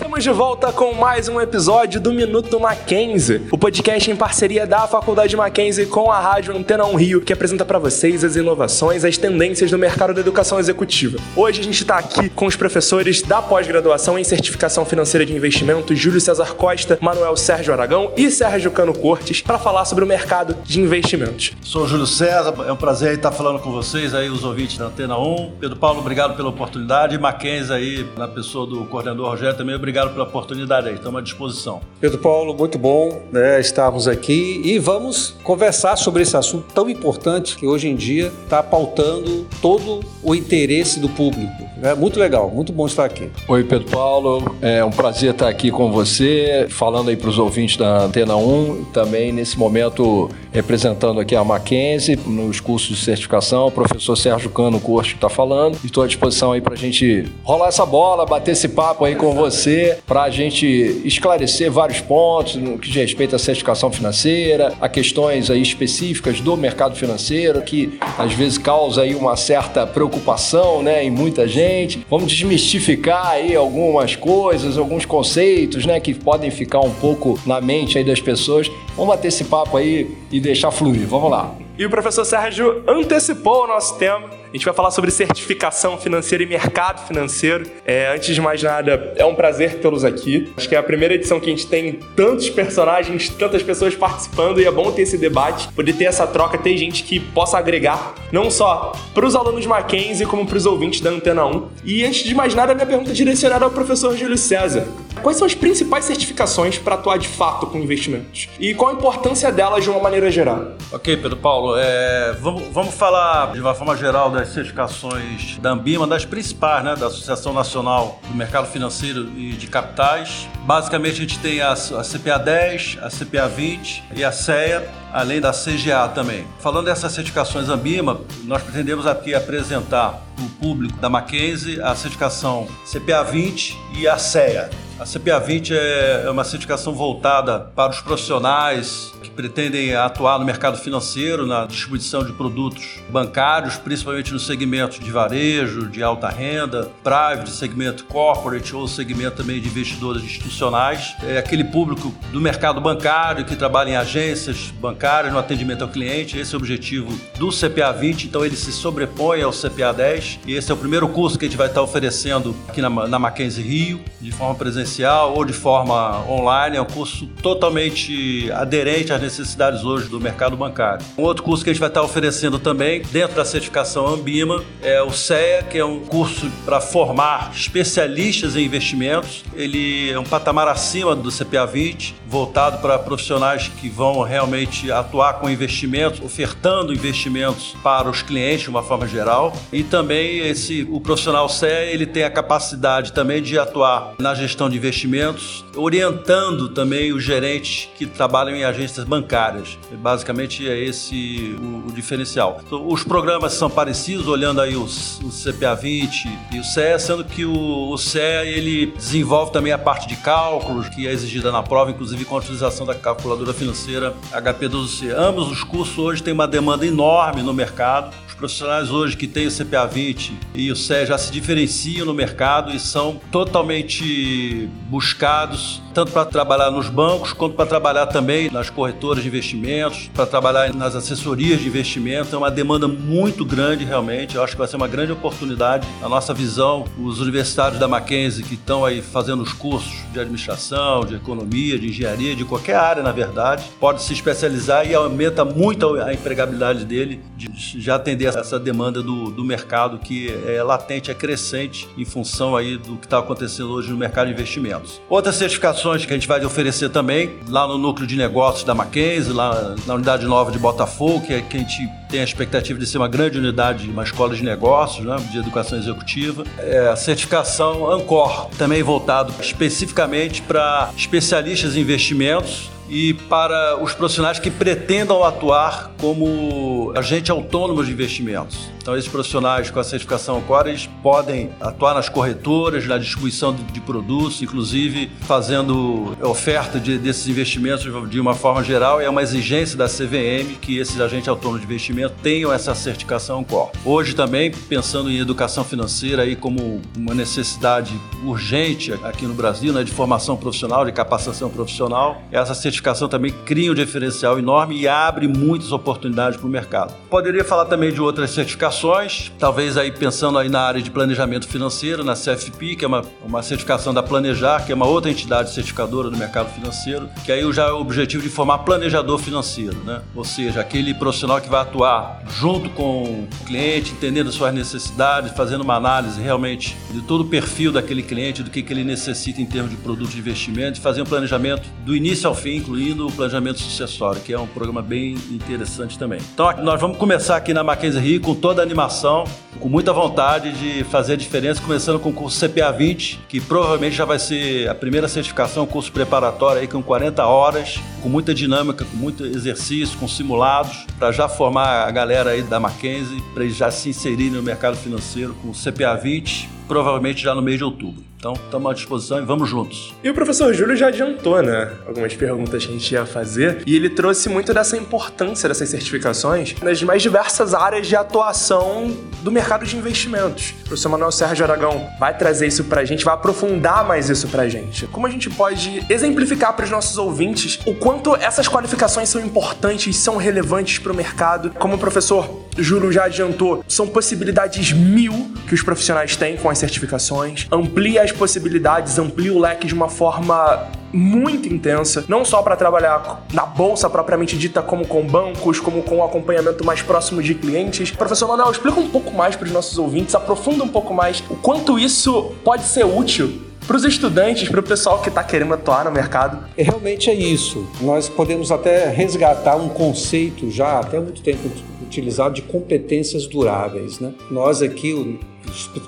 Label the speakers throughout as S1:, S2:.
S1: Estamos de volta com mais um episódio do Minuto Mackenzie, o podcast em parceria da Faculdade Mackenzie com a Rádio Antena 1 Rio, que apresenta para vocês as inovações, as tendências do mercado da educação executiva. Hoje a gente está aqui com os professores da pós-graduação em certificação financeira de investimentos, Júlio César Costa, Manuel Sérgio Aragão e Sérgio Cano Cortes, para falar sobre o mercado de investimentos.
S2: Sou o Júlio César, é um prazer estar falando com vocês aí, os ouvintes da Antena 1. Pedro Paulo, obrigado pela oportunidade. Mackenzie aí, na pessoa do coordenador Rogério, também obrigado pela oportunidade aí, estamos à disposição.
S3: Pedro Paulo, muito bom né, estarmos aqui e vamos conversar sobre esse assunto tão importante que hoje em dia está pautando todo o interesse do público. É muito legal, muito bom estar aqui.
S4: Oi, Pedro Paulo, é um prazer estar aqui com você, falando aí para os ouvintes da Antena 1, também nesse momento representando aqui a Mackenzie nos cursos de certificação, o professor Sérgio Cano Corte está falando. Estou à disposição aí para a gente rolar essa bola, bater esse papo aí com você, para a gente esclarecer vários pontos no que diz respeito à certificação financeira, a questões aí específicas do mercado financeiro, que às vezes causa aí uma certa preocupação né, em muita gente. Vamos desmistificar aí algumas coisas, alguns conceitos né, que podem ficar um pouco na mente aí das pessoas. Vamos bater esse papo aí e deixar fluir. Vamos lá.
S1: E o professor Sérgio antecipou o nosso tema a gente vai falar sobre certificação financeira e mercado financeiro. É, antes de mais nada, é um prazer tê-los aqui. Acho que é a primeira edição que a gente tem tantos personagens, tantas pessoas participando e é bom ter esse debate, poder ter essa troca, ter gente que possa agregar, não só para os alunos Mackenzie, como para os ouvintes da Antena 1. E antes de mais nada, minha pergunta é direcionada ao professor Júlio César. Quais são as principais certificações para atuar de fato com investimentos? E qual a importância delas de uma maneira geral?
S2: Ok, Pedro Paulo, é, vamos, vamos falar de uma forma geral das certificações da Ambima, das principais, né, da Associação Nacional do Mercado Financeiro e de Capitais. Basicamente, a gente tem a, a CPA 10, a CPA 20 e a CEA, além da CGA também. Falando dessas certificações Ambima, nós pretendemos aqui apresentar para o público da Mackenzie a certificação CPA 20 e a CEA. A CPA 20 é, é uma certificação voltada para os profissionais que pretendem atuar no mercado financeiro, na distribuição de produtos bancários, principalmente no segmento de varejo, de alta renda, private, segmento corporate ou segmento também de investidores institucionais. É aquele público do mercado bancário que trabalha em agências bancárias no atendimento ao cliente. Esse é o objetivo do CPA 20, então ele se sobrepõe ao CPA 10 e esse é o primeiro curso que a gente vai estar oferecendo aqui na, na Mackenzie Rio, de forma presencial presencial ou de forma online. É um curso totalmente aderente às necessidades hoje do mercado bancário. Um outro curso que a gente vai estar oferecendo também, dentro da certificação Ambima, é o CEA, que é um curso para formar especialistas em investimentos. Ele é um patamar acima do CPA 20, voltado para profissionais que vão realmente atuar com investimentos, ofertando investimentos para os clientes de uma forma geral. E também esse o profissional CEA, ele tem a capacidade também de atuar na gestão de investimentos, orientando também os gerentes que trabalham em agências bancárias. Basicamente é esse o, o diferencial. Então, os programas são parecidos, olhando aí os, o CPA 20 e o CE, sendo que o, o CE ele desenvolve também a parte de cálculos que é exigida na prova, inclusive com a utilização da calculadora financeira HP12C. Ambos os cursos hoje têm uma demanda enorme no mercado profissionais hoje que têm o CPA 20 e o CE já se diferenciam no mercado e são totalmente buscados tanto para trabalhar nos bancos quanto para trabalhar também nas corretoras de investimentos, para trabalhar nas assessorias de investimento. É uma demanda muito grande realmente. Eu acho que vai ser uma grande oportunidade. A nossa visão, os universitários da Mackenzie que estão aí fazendo os cursos de administração, de economia, de engenharia, de qualquer área, na verdade, pode se especializar e aumenta muito a empregabilidade dele de já atender essa demanda do, do mercado que é latente, é crescente em função aí do que está acontecendo hoje no mercado de investimentos. Outras que a gente vai oferecer também lá no núcleo de negócios da Mackenzie, lá na unidade nova de Botafogo, que, é, que a gente tem a expectativa de ser uma grande unidade, uma escola de negócios, né, de educação executiva. É a certificação Ancor, também voltado especificamente para especialistas em investimentos e para os profissionais que pretendam atuar como agente autônomo de investimentos. Então, esses profissionais com a certificação Core eles podem atuar nas corretoras, na distribuição de, produtos, inclusive fazendo oferta de, desses investimentos de uma forma geral. É uma exigência da CVM que esses agentes autônomos de investimento tenham essa certificação Core. Hoje também, pensando em educação financeira aí como uma necessidade urgente aqui no Brasil, né, de formação profissional, de capacitação profissional, essa certificação também cria um diferencial enorme e abre muitas oportunidades para o mercado. Poderia falar também de outras certificações, talvez aí pensando aí na área de planejamento financeiro, na CFP, que é uma, uma certificação da Planejar, que é uma outra entidade certificadora do mercado financeiro, que aí já é o objetivo de formar planejador financeiro, né? Ou seja, aquele profissional que vai atuar junto com o cliente, entendendo suas necessidades, fazendo uma análise realmente de todo o perfil daquele cliente, do que, que ele necessita em termos de produto de investimento, fazer um planejamento do início ao fim, incluindo o planejamento sucessório, que é um programa bem interessante também. Então, nós vamos começar aqui na Mackenzie Rio com toda a animação, com muita vontade de fazer a diferença, começando com o curso CPA 20, que provavelmente já vai ser a primeira certificação, curso preparatório aí com 40 horas, com muita dinâmica, com muito exercício, com simulados, para já formar a galera aí da Mackenzie, para eles já se inserirem no mercado financeiro com o CPA 20, provavelmente já no mês de outubro. Então, estamos à disposição e vamos juntos.
S1: E o professor Júlio já adiantou, né? Algumas perguntas que a gente ia fazer. E ele trouxe muito dessa importância dessas certificações nas mais diversas áreas de atuação do mercado de investimentos. O professor Manuel Sérgio Aragão vai trazer isso pra gente, vai aprofundar mais isso pra gente. Como a gente pode exemplificar para os nossos ouvintes o quanto essas qualificações são importantes, são relevantes para o mercado. Como o professor Júlio já adiantou, são possibilidades mil que os profissionais têm com as certificações. Amplia possibilidades, amplia o leque de uma forma muito intensa, não só para trabalhar na bolsa propriamente dita, como com bancos, como com acompanhamento mais próximo de clientes. Professor Manuel, explica um pouco mais para os nossos ouvintes, aprofunda um pouco mais o quanto isso pode ser útil para os estudantes, para o pessoal que está querendo atuar no mercado.
S3: É, realmente é isso. Nós podemos até resgatar um conceito já até muito tempo utilizado de competências duráveis. Né? Nós aqui,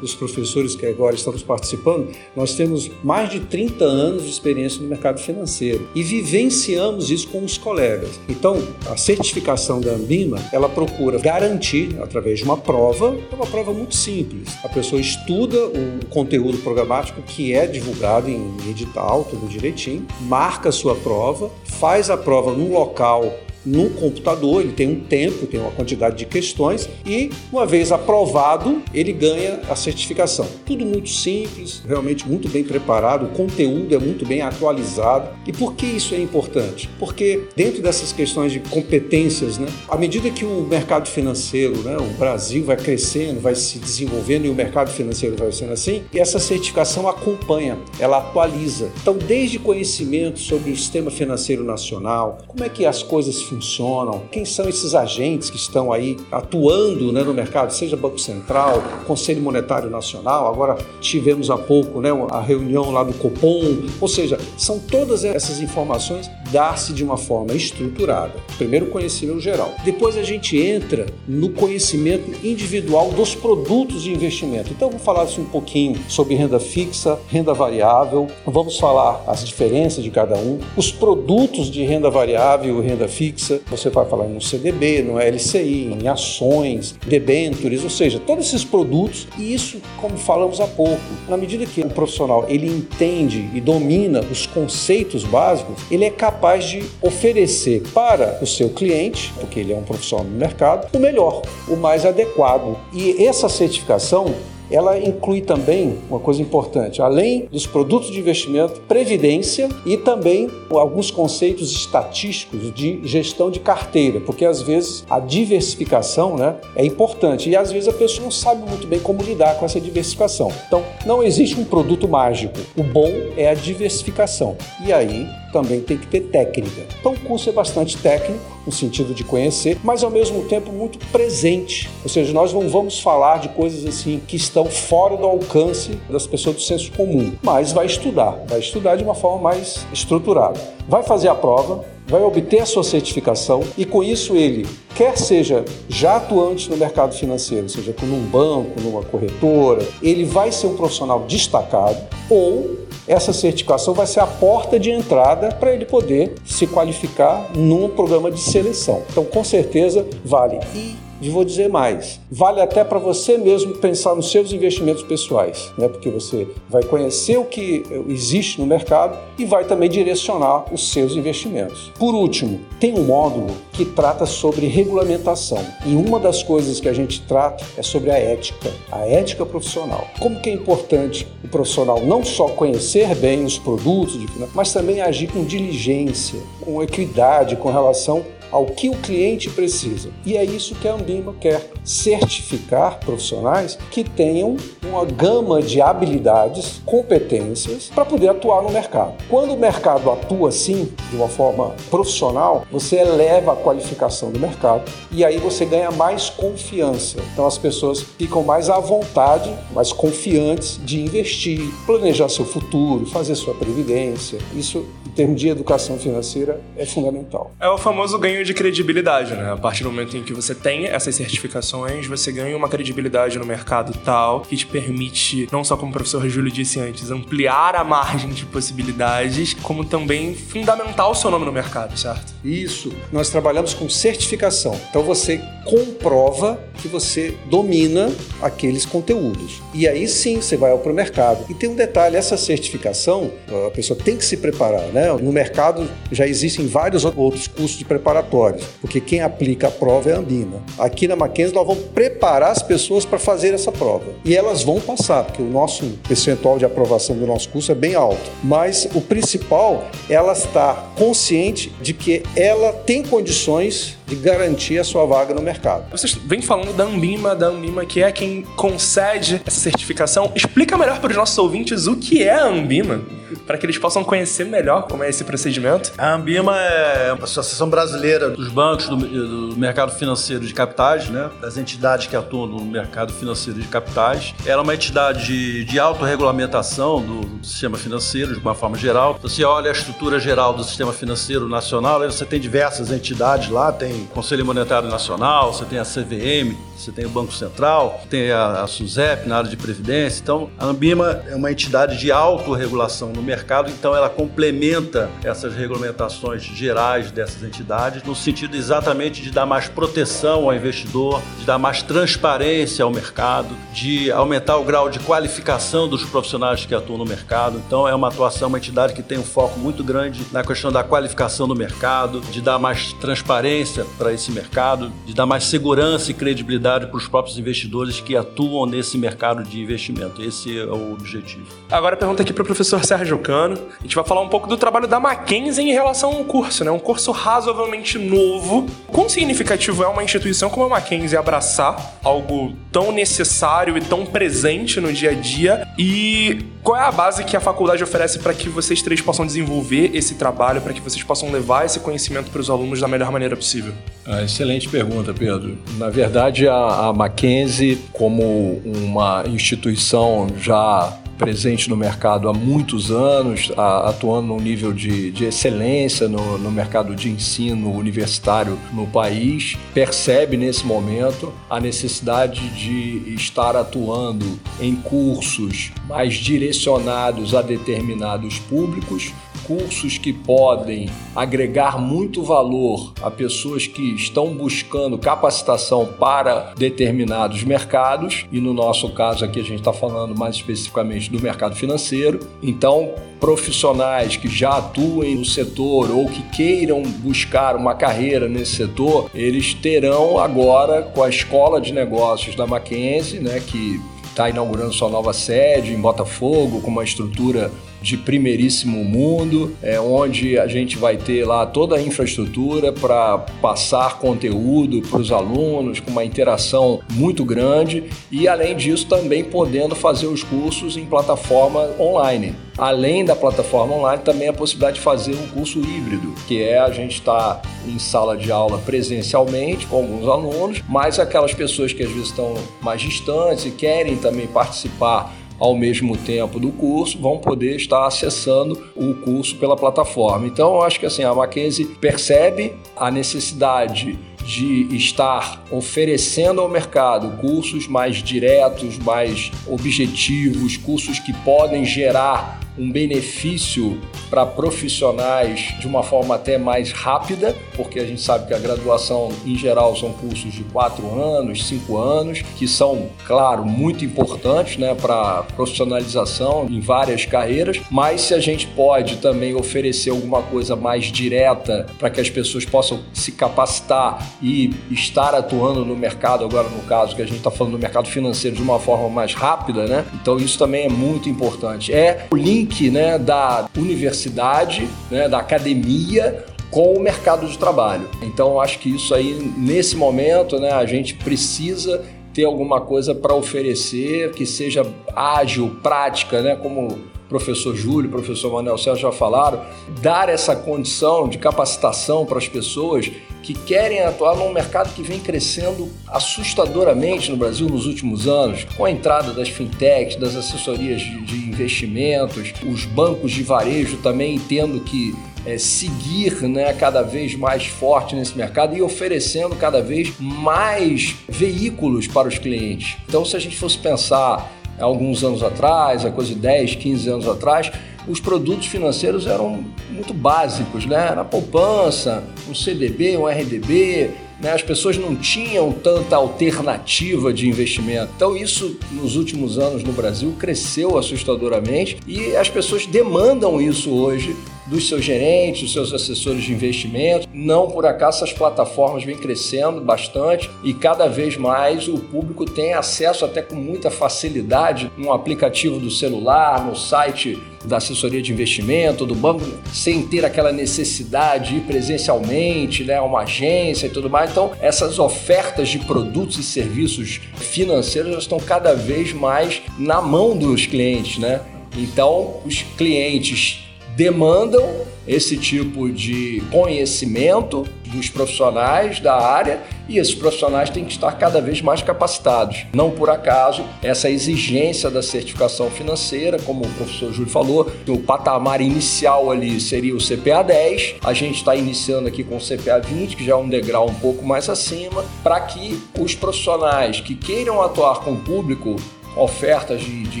S3: os professores que agora estamos participando, nós temos mais de 30 anos de experiência no mercado financeiro e vivenciamos isso com os colegas. Então, a certificação da Ambima, ela procura garantir, através de uma prova, é uma prova muito simples. A pessoa estuda o conteúdo programático que é divulgado em edital, tudo direitinho, marca a sua prova, faz a prova num local no computador, ele tem um tempo, tem uma quantidade de questões e, uma vez aprovado, ele ganha a certificação. Tudo muito simples, realmente muito bem preparado, o conteúdo é muito bem atualizado. E por que isso é importante? Porque dentro dessas questões de competências, né, à medida que o mercado financeiro, né, o Brasil vai crescendo, vai se desenvolvendo e o mercado financeiro vai sendo assim, e essa certificação acompanha, ela atualiza. Então, desde conhecimento sobre o sistema financeiro nacional, como é que as coisas funcionam, quem são esses agentes que estão aí atuando né, no mercado, seja Banco Central, Conselho Monetário Nacional, agora tivemos há pouco né, a reunião lá do Copom, ou seja, são todas essas informações dar-se de uma forma estruturada. Primeiro conhecimento geral, depois a gente entra no conhecimento individual dos produtos de investimento. Então vamos falar assim, um pouquinho sobre renda fixa, renda variável, vamos falar as diferenças de cada um, os produtos de renda variável e renda fixa, fixa, você vai falar no CDB, no LCI, em ações, debentures, ou seja, todos esses produtos. E isso, como falamos há pouco, na medida que o profissional ele entende e domina os conceitos básicos, ele é capaz de oferecer para o seu cliente, porque ele é um profissional no mercado, o melhor, o mais adequado. E essa certificação ela inclui também uma coisa importante, além dos produtos de investimento, previdência e também alguns conceitos estatísticos de gestão de carteira, porque às vezes a diversificação né, é importante e às vezes a pessoa não sabe muito bem como lidar com essa diversificação. Então, não existe um produto mágico. O bom é a diversificação. E aí também tem que ter técnica. Então, o curso é bastante técnico, no sentido de conhecer, mas ao mesmo tempo muito presente. Ou seja, nós não vamos falar de coisas assim que estão fora do alcance das pessoas do senso comum, mas vai estudar, vai estudar de uma forma mais estruturada. Vai fazer a prova, vai obter a sua certificação e com isso ele, quer seja já atuante no mercado financeiro, seja num banco, numa corretora, ele vai ser um profissional destacado ou essa certificação vai ser a porta de entrada para ele poder se qualificar num programa de seleção. Então, com certeza, vale. E e vou dizer mais, vale até para você mesmo pensar nos seus investimentos pessoais, né? porque você vai conhecer o que existe no mercado e vai também direcionar os seus investimentos. Por último, tem um módulo que trata sobre regulamentação e uma das coisas que a gente trata é sobre a ética, a ética profissional. Como que é importante o profissional não só conhecer bem os produtos, mas também agir com diligência, com equidade com relação ao que o cliente precisa. E é isso que a Ambima quer certificar profissionais que tenham uma gama de habilidades, competências para poder atuar no mercado. Quando o mercado atua assim, de uma forma profissional, você eleva a qualificação do mercado e aí você ganha mais confiança. Então as pessoas ficam mais à vontade, mais confiantes de investir, planejar seu futuro, fazer sua previdência. Isso em termos de educação financeira é fundamental.
S1: É o famoso ganho ganho de credibilidade, né? A partir do momento em que você tem essas certificações, você ganha uma credibilidade no mercado tal que te permite, não só como o professor Júlio disse antes, ampliar a margem de possibilidades, como também fundamentar o seu nome no mercado, certo?
S3: Isso. Nós trabalhamos com certificação. Então você comprova que você domina aqueles conteúdos. E aí sim você vai para o mercado. E tem um detalhe, essa certificação, a pessoa tem que se preparar, né? No mercado já existem vários outros cursos de preparatórios, porque quem aplica a prova é a Ambima. Aqui na Mackenzie nós vamos preparar as pessoas para fazer essa prova. E elas vão passar, porque o nosso percentual de aprovação do nosso curso é bem alto. Mas o principal, ela está consciente de que ela tem condições de garantir a sua vaga no mercado.
S1: Vocês vêm falando da Ambima, da Ambima que é quem concede essa certificação. Explica melhor para os nossos ouvintes o que é a Ambima para que eles possam conhecer melhor como é esse procedimento?
S2: A Ambima é a Associação Brasileira dos Bancos do, do, Mercado Financeiro de Capitais, né? das entidades que atuam no mercado financeiro de capitais. Ela é uma entidade de, de autorregulamentação do sistema financeiro, de uma forma geral. Você olha a estrutura geral do sistema financeiro nacional, você tem diversas entidades lá, tem Conselho Monetário Nacional, você tem a CVM, você tem o Banco Central, tem a, a SUSEP na área de previdência. Então, a Ambima é uma entidade de autorregulação no mercado, então ela complementa essas regulamentações gerais dessas entidades no sentido exatamente de dar mais proteção ao investidor, de dar mais transparência ao mercado, de aumentar o grau de qualificação dos profissionais que atuam no mercado. Então, é uma atuação, uma entidade que tem um foco muito grande na questão da qualificação do mercado, de dar mais transparência para esse mercado, de dar mais segurança e credibilidade para os próprios investidores que atuam nesse mercado de investimento. Esse é o objetivo.
S1: Agora pergunta aqui para o professor Sérgio Cano. A gente vai falar um pouco do trabalho da Mackenzie em relação ao curso, né? Um curso razoavelmente novo. Quão significativo é uma instituição como a Mackenzie abraçar algo tão necessário e tão presente no dia a dia? E qual é a base que a faculdade oferece para que vocês três possam desenvolver esse trabalho, para que vocês possam levar esse conhecimento para os alunos da melhor maneira possível?
S4: Ah, excelente pergunta, Pedro. Na verdade, a, a Mackenzie, como uma instituição já presente no mercado há muitos anos, atuando num nível de, de excelência no, no mercado de ensino universitário no país, percebe nesse momento a necessidade de estar atuando em cursos mais direcionados a determinados públicos cursos que podem agregar muito valor a pessoas que estão buscando capacitação para determinados mercados, e no nosso caso aqui a gente está falando mais especificamente do mercado financeiro. Então, profissionais que já atuem no setor ou que queiram buscar uma carreira nesse setor, eles terão agora com a Escola de Negócios da Mackenzie, né, que está inaugurando sua nova sede em Botafogo, com uma estrutura de primeiríssimo mundo, é, onde a gente vai ter lá toda a infraestrutura para passar conteúdo para os alunos, com uma interação muito grande e, além disso, também podendo fazer os cursos em plataforma online. Além da plataforma online, também a possibilidade de fazer um curso híbrido, que é a gente estar tá em sala de aula presencialmente com alguns alunos, mas aquelas pessoas que às vezes estão mais distantes e querem também participar ao mesmo tempo do curso vão poder estar acessando o curso pela plataforma. Então, eu acho que assim, a Mackenzie percebe a necessidade de estar oferecendo ao mercado cursos mais diretos, mais objetivos, cursos que podem gerar um benefício para profissionais de uma forma até mais rápida, porque a gente sabe que a graduação, em geral, são cursos de quatro anos, cinco anos, que são, claro, muito importantes né, para profissionalização em várias carreiras, mas se a gente pode também oferecer alguma coisa mais direta para que as pessoas possam se capacitar e estar atuando no mercado, agora no caso que a gente está falando do mercado financeiro de uma forma mais rápida, né? Então isso também é muito importante. É o link né, da universidade, né, da academia com o mercado de trabalho. Então, acho que isso aí, nesse momento, né, a gente precisa ter alguma coisa para oferecer que seja ágil, prática, né, como professor Júlio, professor Manuel Sérgio já falaram, dar essa condição de capacitação para as pessoas que querem atuar num mercado que vem crescendo assustadoramente no Brasil nos últimos anos, com a entrada das fintechs, das assessorias de investimentos, os bancos de varejo também tendo que é, seguir né, cada vez mais forte nesse mercado e oferecendo cada vez mais veículos para os clientes. Então, se a gente fosse pensar alguns anos atrás, a coisa de 10, 15 anos atrás, os produtos financeiros eram muito básicos, né? Era poupança, um CDB, um RDB, né? as pessoas não tinham tanta alternativa de investimento. Então, isso nos últimos anos no Brasil cresceu assustadoramente e as pessoas demandam isso hoje dos seus gerentes, dos seus assessores de investimento. Não por acaso essas plataformas vêm crescendo bastante e cada vez mais o público tem acesso até com muita facilidade no aplicativo do celular, no site da assessoria de investimento, do banco, sem ter aquela necessidade de ir presencialmente, né, uma agência e tudo mais. Então, essas ofertas de produtos e serviços financeiros estão cada vez mais na mão dos clientes, né? Então, os clientes demandam esse tipo de conhecimento dos profissionais da área e esses profissionais têm que estar cada vez mais capacitados. Não por acaso, essa exigência da certificação financeira, como o professor Júlio falou, o patamar inicial ali seria o CPA 10, a gente está iniciando aqui com o CPA 20, que já é um degrau um pouco mais acima, para que os profissionais que queiram atuar com o público ofertas de, de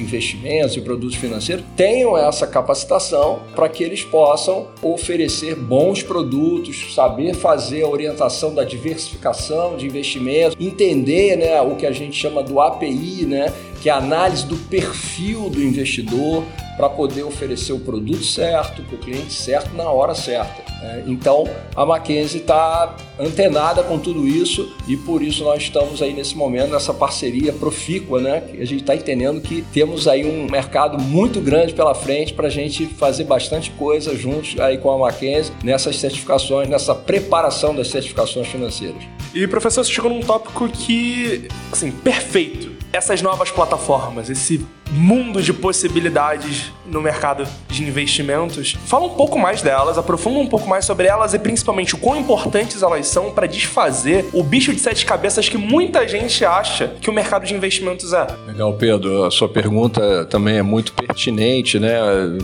S4: investimentos e produtos financeiros tenham essa capacitação para que eles possam oferecer bons produtos, saber fazer a orientação da diversificação de investimentos, entender né, o que a gente chama do API, né, que é a análise do perfil do investidor para poder oferecer o produto certo para o cliente certo na hora certa. É, então, a Mackenzie está antenada com tudo isso e por isso nós estamos aí nesse momento nessa parceria profícua, né? A gente está entendendo que temos aí um mercado muito grande pela frente para a gente fazer bastante coisa juntos aí com a Mackenzie nessas certificações, nessa preparação das certificações financeiras.
S1: E professor, você chegou num tópico que, assim, perfeito. Essas novas plataformas, esse mundo de possibilidades no mercado de investimentos. Fala um pouco mais delas, aprofunda um pouco mais sobre elas e principalmente o quão importantes elas são para desfazer o bicho de sete cabeças que muita gente acha que o mercado de investimentos é.
S4: Legal, Pedro. A sua pergunta também é muito pertinente, né?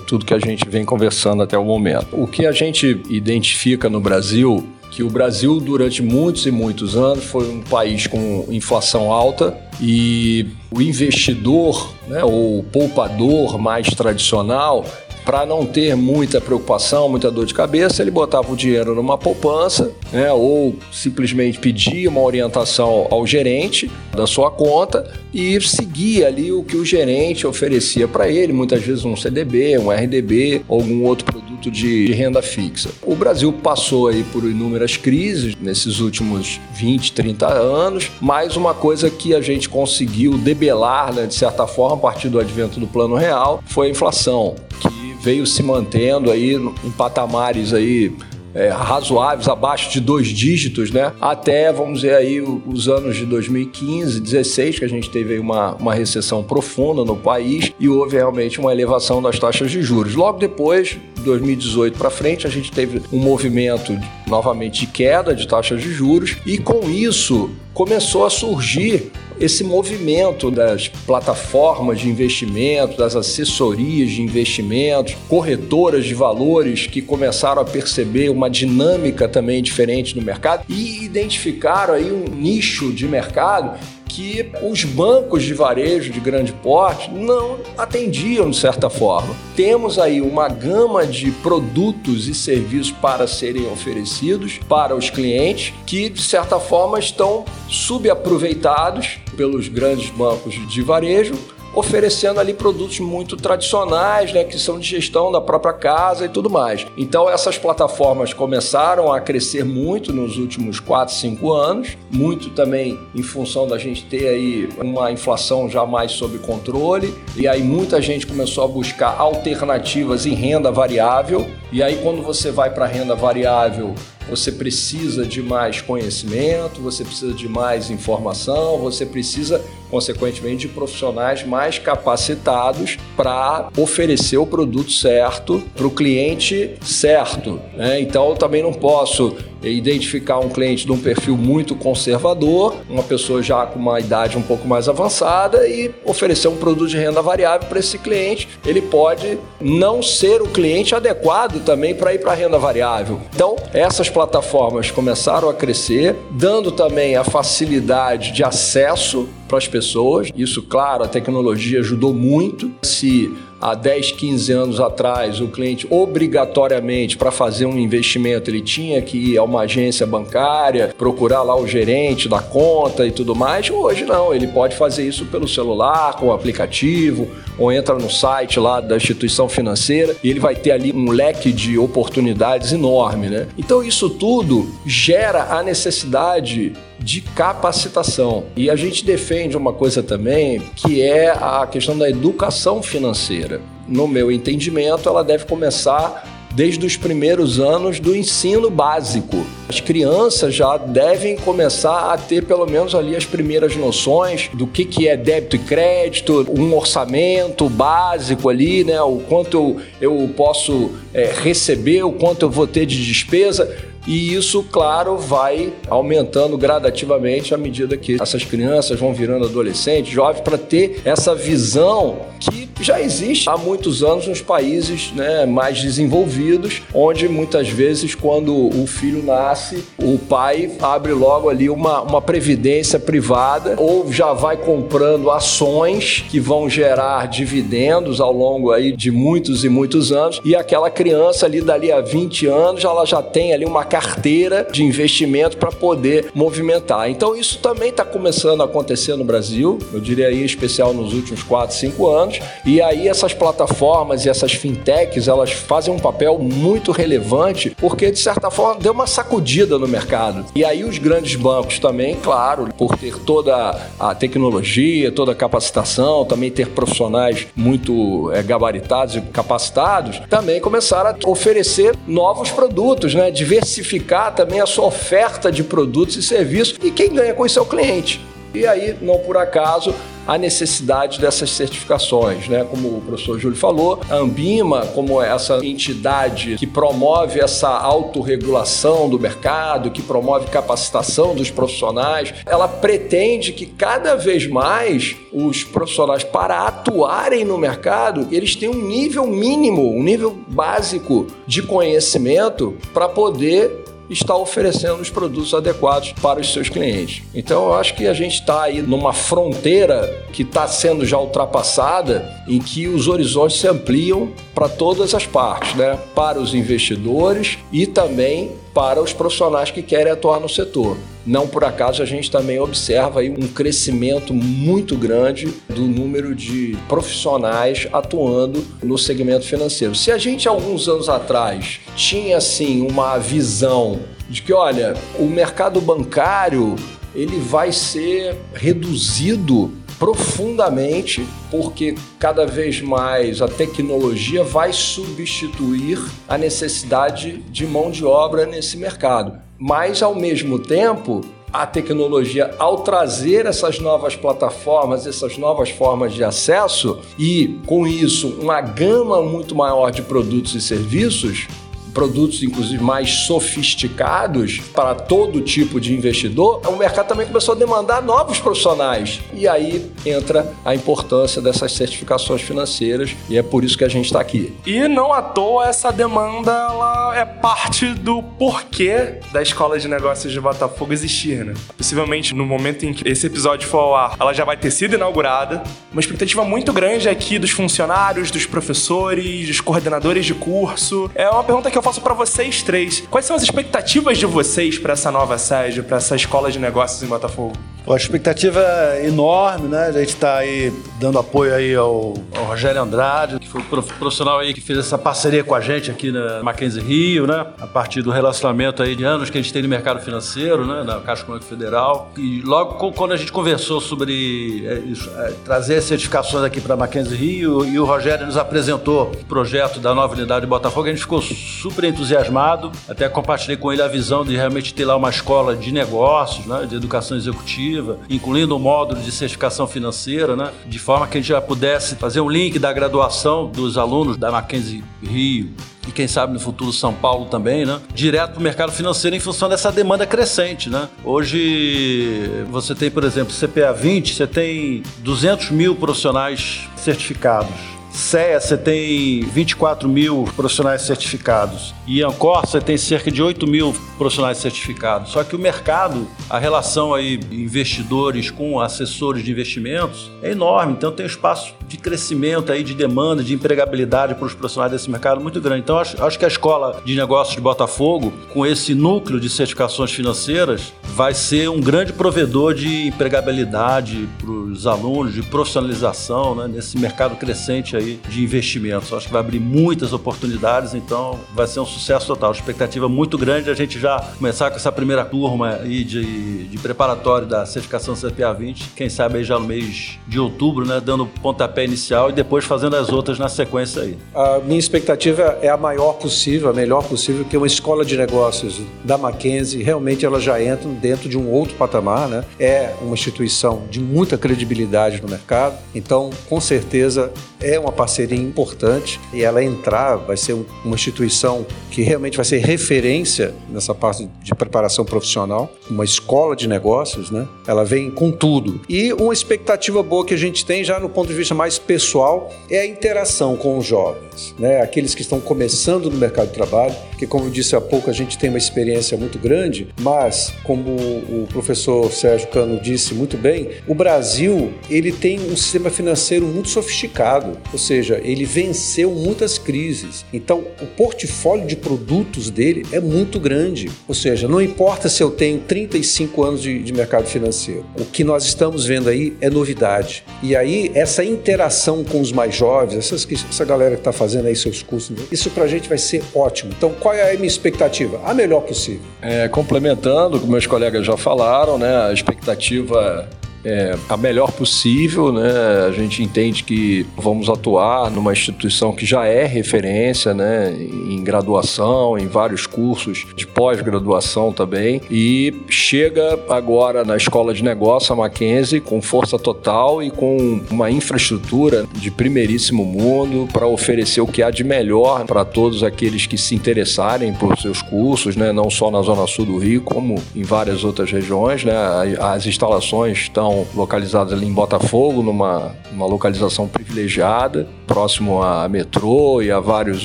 S4: Tudo que a gente vem conversando até o momento. O que a gente identifica no Brasil que o Brasil, durante muitos e muitos anos, foi um país com inflação alta e o investidor, né, ou poupador mais tradicional, para não ter muita preocupação, muita dor de cabeça, ele botava o dinheiro numa poupança, né, ou simplesmente pedia uma orientação ao gerente da sua conta e seguia ali o que o gerente oferecia para ele, muitas vezes um CDB, um RDB, algum outro produto de renda fixa. O Brasil passou aí por inúmeras crises nesses últimos 20, 30 anos, mas uma coisa que a gente conseguiu debelar, né, de certa forma, a partir do advento do Plano Real, foi a inflação, que veio se mantendo aí em patamares aí é, razoáveis, abaixo de dois dígitos, né? Até, vamos dizer aí, os anos de 2015, 16, que a gente teve uma, uma recessão profunda no país e houve realmente uma elevação das taxas de juros. Logo depois, 2018 para frente, a gente teve um movimento novamente de queda de taxas de juros e com isso começou a surgir esse movimento das plataformas de investimento, das assessorias de investimentos, corretoras de valores que começaram a perceber uma dinâmica também diferente no mercado e identificaram aí um nicho de mercado que os bancos de varejo de grande porte não atendiam de certa forma. Temos aí uma gama de produtos e serviços para serem oferecidos para os clientes que de certa forma estão subaproveitados pelos grandes bancos de varejo oferecendo ali produtos muito tradicionais, né, que são de gestão da própria casa e tudo mais. Então essas plataformas começaram a crescer muito nos últimos 4, 5 anos, muito também em função da gente ter aí uma inflação já mais sob controle, e aí muita gente começou a buscar alternativas em renda variável, e aí quando você vai para renda variável, você precisa de mais conhecimento, você precisa de mais informação, você precisa, consequentemente, de profissionais mais capacitados para oferecer o produto certo para o cliente certo. Né? Então, eu também não posso identificar um cliente de um perfil muito conservador, uma pessoa já com uma idade um pouco mais avançada e oferecer um produto de renda variável para esse cliente. Ele pode não ser o cliente adequado também para ir para a renda variável. Então, essas plataformas começaram a crescer, dando também a facilidade de acesso para as pessoas. Isso, claro, a tecnologia ajudou muito. Se há 10, 15 anos atrás, o cliente obrigatoriamente para fazer um investimento ele tinha que ir a uma agência bancária, procurar lá o gerente da conta e tudo mais. Hoje não, ele pode fazer isso pelo celular, com o aplicativo, ou entra no site lá da instituição financeira e ele vai ter ali um leque de oportunidades enorme, né? Então isso tudo gera a necessidade de capacitação. E a gente defende uma coisa também que é a questão da educação financeira. No meu entendimento, ela deve começar desde os primeiros anos do ensino básico. As crianças já devem começar a ter pelo menos ali as primeiras noções do que, que é débito e crédito, um orçamento básico ali, né? O quanto eu, eu posso é, receber, o quanto eu vou ter de despesa. E isso, claro, vai aumentando gradativamente à medida que essas crianças vão virando adolescentes, jovens, para ter essa visão que já existe há muitos anos nos países né, mais desenvolvidos, onde muitas vezes, quando o filho nasce, o pai abre logo ali uma, uma previdência privada ou já vai comprando ações que vão gerar dividendos ao longo aí de muitos e muitos anos, e aquela criança ali dali a 20 anos, ela já tem ali uma carteira de investimento para poder movimentar. Então isso também está começando a acontecer no Brasil, eu diria aí especial nos últimos 4, 5 anos, e aí essas plataformas e essas fintechs, elas fazem um papel muito relevante, porque de certa forma deu uma sacudida no mercado. E aí os grandes bancos também, claro, por ter toda a tecnologia, toda a capacitação, também ter profissionais muito é, gabaritados e capacitados, também começaram a oferecer novos produtos, né? diversificar diversificar também a sua oferta de produtos e serviços e quem ganha com isso é o cliente. E aí, não por acaso, a necessidade dessas certificações, né? Como o professor Júlio falou, a Ambima, como essa entidade que promove essa autorregulação do mercado, que promove capacitação dos profissionais, ela pretende que cada vez mais os profissionais, para atuarem no mercado, eles tenham um nível mínimo, um nível básico de conhecimento para poder está oferecendo os produtos adequados para os seus clientes. Então eu acho que a gente está aí numa fronteira que está sendo já ultrapassada, em que os horizontes se ampliam para todas as partes, né? para os investidores e também para os profissionais que querem atuar no setor. Não por acaso a gente também observa aí um crescimento muito grande do número de profissionais atuando no segmento financeiro. Se a gente alguns anos atrás tinha assim uma visão de que, olha, o mercado bancário ele vai ser reduzido profundamente, porque cada vez mais a tecnologia vai substituir a necessidade de mão de obra nesse mercado. Mas, ao mesmo tempo, a tecnologia, ao trazer essas novas plataformas, essas novas formas de acesso e, com isso, uma gama muito maior de produtos e serviços, produtos inclusive mais sofisticados para todo tipo de investidor, o mercado também começou a demandar novos profissionais. E aí entra a importância dessas certificações financeiras e é por isso que a gente está aqui.
S1: E não à toa essa demanda ela é parte do porquê da Escola de Negócios de Botafogo existir, né? Possivelmente no momento em que esse episódio for ao ar, ela já vai ter sido inaugurada. Uma expectativa muito grande aqui dos funcionários, dos professores, dos coordenadores de curso. É uma pergunta que eu faço para vocês três. Quais são as expectativas de vocês para essa nova sede, para essa Escola de Negócios em Botafogo?
S2: A expectativa é enorme, né? A gente está aí dando apoio aí ao, ao, Rogério Andrade, que foi o profissional aí que fez essa parceria com a gente aqui na Mackenzie Rio, né? A partir do relacionamento aí de anos que a gente tem no mercado financeiro, né? Na Caixa Econômica Federal. E logo quando a gente conversou sobre é, isso, é, trazer certificações aqui para a Mackenzie Rio e o Rogério nos apresentou o projeto da nova unidade de Botafogo, a gente ficou super entusiasmado. Até compartilhei com ele a visão de realmente ter lá uma escola de negócios, né? De educação executiva incluindo o módulo de certificação financeira, né? de forma que a gente já pudesse fazer um link da graduação dos alunos da Mackenzie Rio e quem sabe no futuro São Paulo também, né? Direto para o mercado financeiro em função dessa demanda crescente, né? Hoje você tem, por exemplo, CPA 20, você tem 200 mil profissionais certificados. CEA você tem 24 mil profissionais certificados e Ancor você tem cerca de 8 mil profissionais certificados. Só que o mercado, a relação aí investidores com assessores de investimentos é enorme, então tem um espaço de crescimento aí de demanda, de empregabilidade para os profissionais desse mercado muito grande. Então acho, acho que a escola de negócios de Botafogo, com esse núcleo de certificações financeiras, vai ser um grande provedor de empregabilidade para os alunos, de profissionalização né, nesse mercado crescente aí aí de investimentos. Acho que vai abrir muitas oportunidades, então vai ser um sucesso total. Expectativa muito grande a gente já começar com essa primeira turma aí de, de preparatório da certificação CPA 20, quem sabe aí já no mês de outubro, né, dando pontapé inicial e depois fazendo as outras na sequência aí.
S3: A minha expectativa é a maior possível, a melhor possível, que uma escola de negócios da Mackenzie realmente ela já entra dentro de um outro patamar, né? É uma instituição de muita credibilidade no mercado, então com certeza é uma parceria importante e ela entrar, vai ser uma instituição que realmente vai ser referência nessa parte de preparação profissional, uma escola de negócios, né? Ela vem com tudo. E uma expectativa boa que a gente tem já no ponto de vista mais pessoal é a interação com os jovens, né? Aqueles que estão começando no mercado de trabalho, que como eu disse há pouco, a gente tem uma experiência muito grande, mas como o professor Sérgio Cano disse muito bem, o Brasil, ele tem um sistema financeiro muito sofisticado, ou seja, ele venceu muitas crises. Então, o portfólio de produtos dele é muito grande. Ou seja, não importa se eu tenho 35 anos de, de mercado financeiro, o que nós estamos vendo aí é novidade. E aí, essa interação com os mais jovens, essas, essa galera que está fazendo aí seus cursos, isso para a gente vai ser ótimo. Então, qual é a minha expectativa? A melhor possível.
S4: É, complementando, como meus colegas já falaram, né, a expectativa é, a melhor possível, né? A gente entende que vamos atuar numa instituição que já é referência, né? Em graduação, em vários cursos de pós-graduação também e chega agora na escola de negócio a Mackenzie com força total e com uma infraestrutura de primeiríssimo mundo para oferecer o que há de melhor para todos aqueles que se interessarem por seus cursos, né? Não só na zona sul do Rio, como em várias outras regiões, né? As instalações estão localizados ali em Botafogo, numa, numa localização privilegiada, próximo a metrô e a vários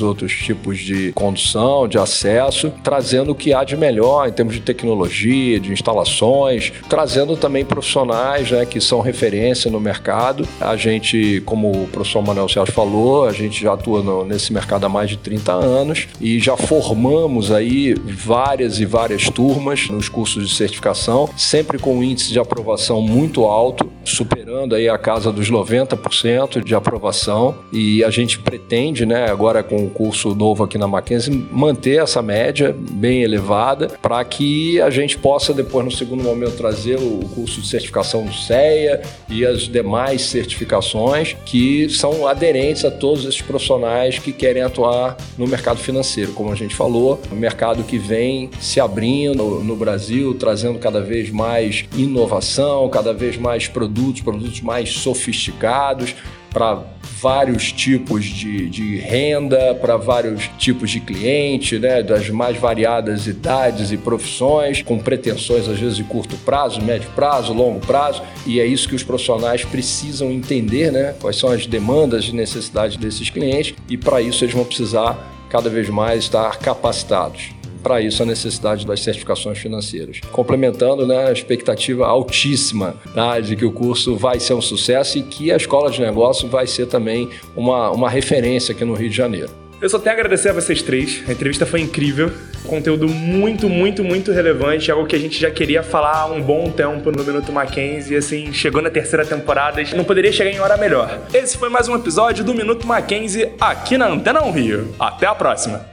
S4: outros tipos de condução, de acesso, trazendo o que há de melhor em termos de tecnologia, de instalações, trazendo também profissionais né, que são referência no mercado. A gente, como o professor Manuel Sérgio falou, a gente já atua no, nesse mercado há mais de 30 anos e já formamos aí várias e várias turmas nos cursos de certificação, sempre com um índice de aprovação muito alto, superando aí a casa dos 90% de aprovação. E a gente pretende, né, agora com o curso novo aqui na Mackenzie, manter essa média bem elevada para que a gente possa depois no segundo momento trazer o curso de certificação do CEA e as demais certificações que são aderentes a todos esses profissionais que querem atuar no mercado financeiro, como a gente falou, um mercado que vem se abrindo no Brasil, trazendo cada vez mais inovação, cada vez mais produtos, produtos mais sofisticados, para vários tipos de, de renda, para vários tipos de cliente, né, das mais variadas idades e profissões, com pretensões às vezes de curto prazo, médio prazo, longo prazo, e é isso que os profissionais precisam entender, né, quais são as demandas e necessidades desses clientes, e para isso eles vão precisar cada vez mais estar capacitados para isso a necessidade das certificações financeiras. Complementando né, a expectativa altíssima tá, de que o curso vai ser um sucesso e que a escola de negócio vai ser também uma, uma referência aqui no Rio de Janeiro.
S1: Eu só tenho a agradecer a vocês três. A entrevista foi incrível. Conteúdo muito, muito, muito relevante. Algo que a gente já queria falar há um bom tempo no Minuto Mackenzie. Assim, chegou na terceira temporada. Não poderia chegar em hora melhor. Esse foi mais um episódio do Minuto Mackenzie aqui na Antena 1 Rio. Até a próxima.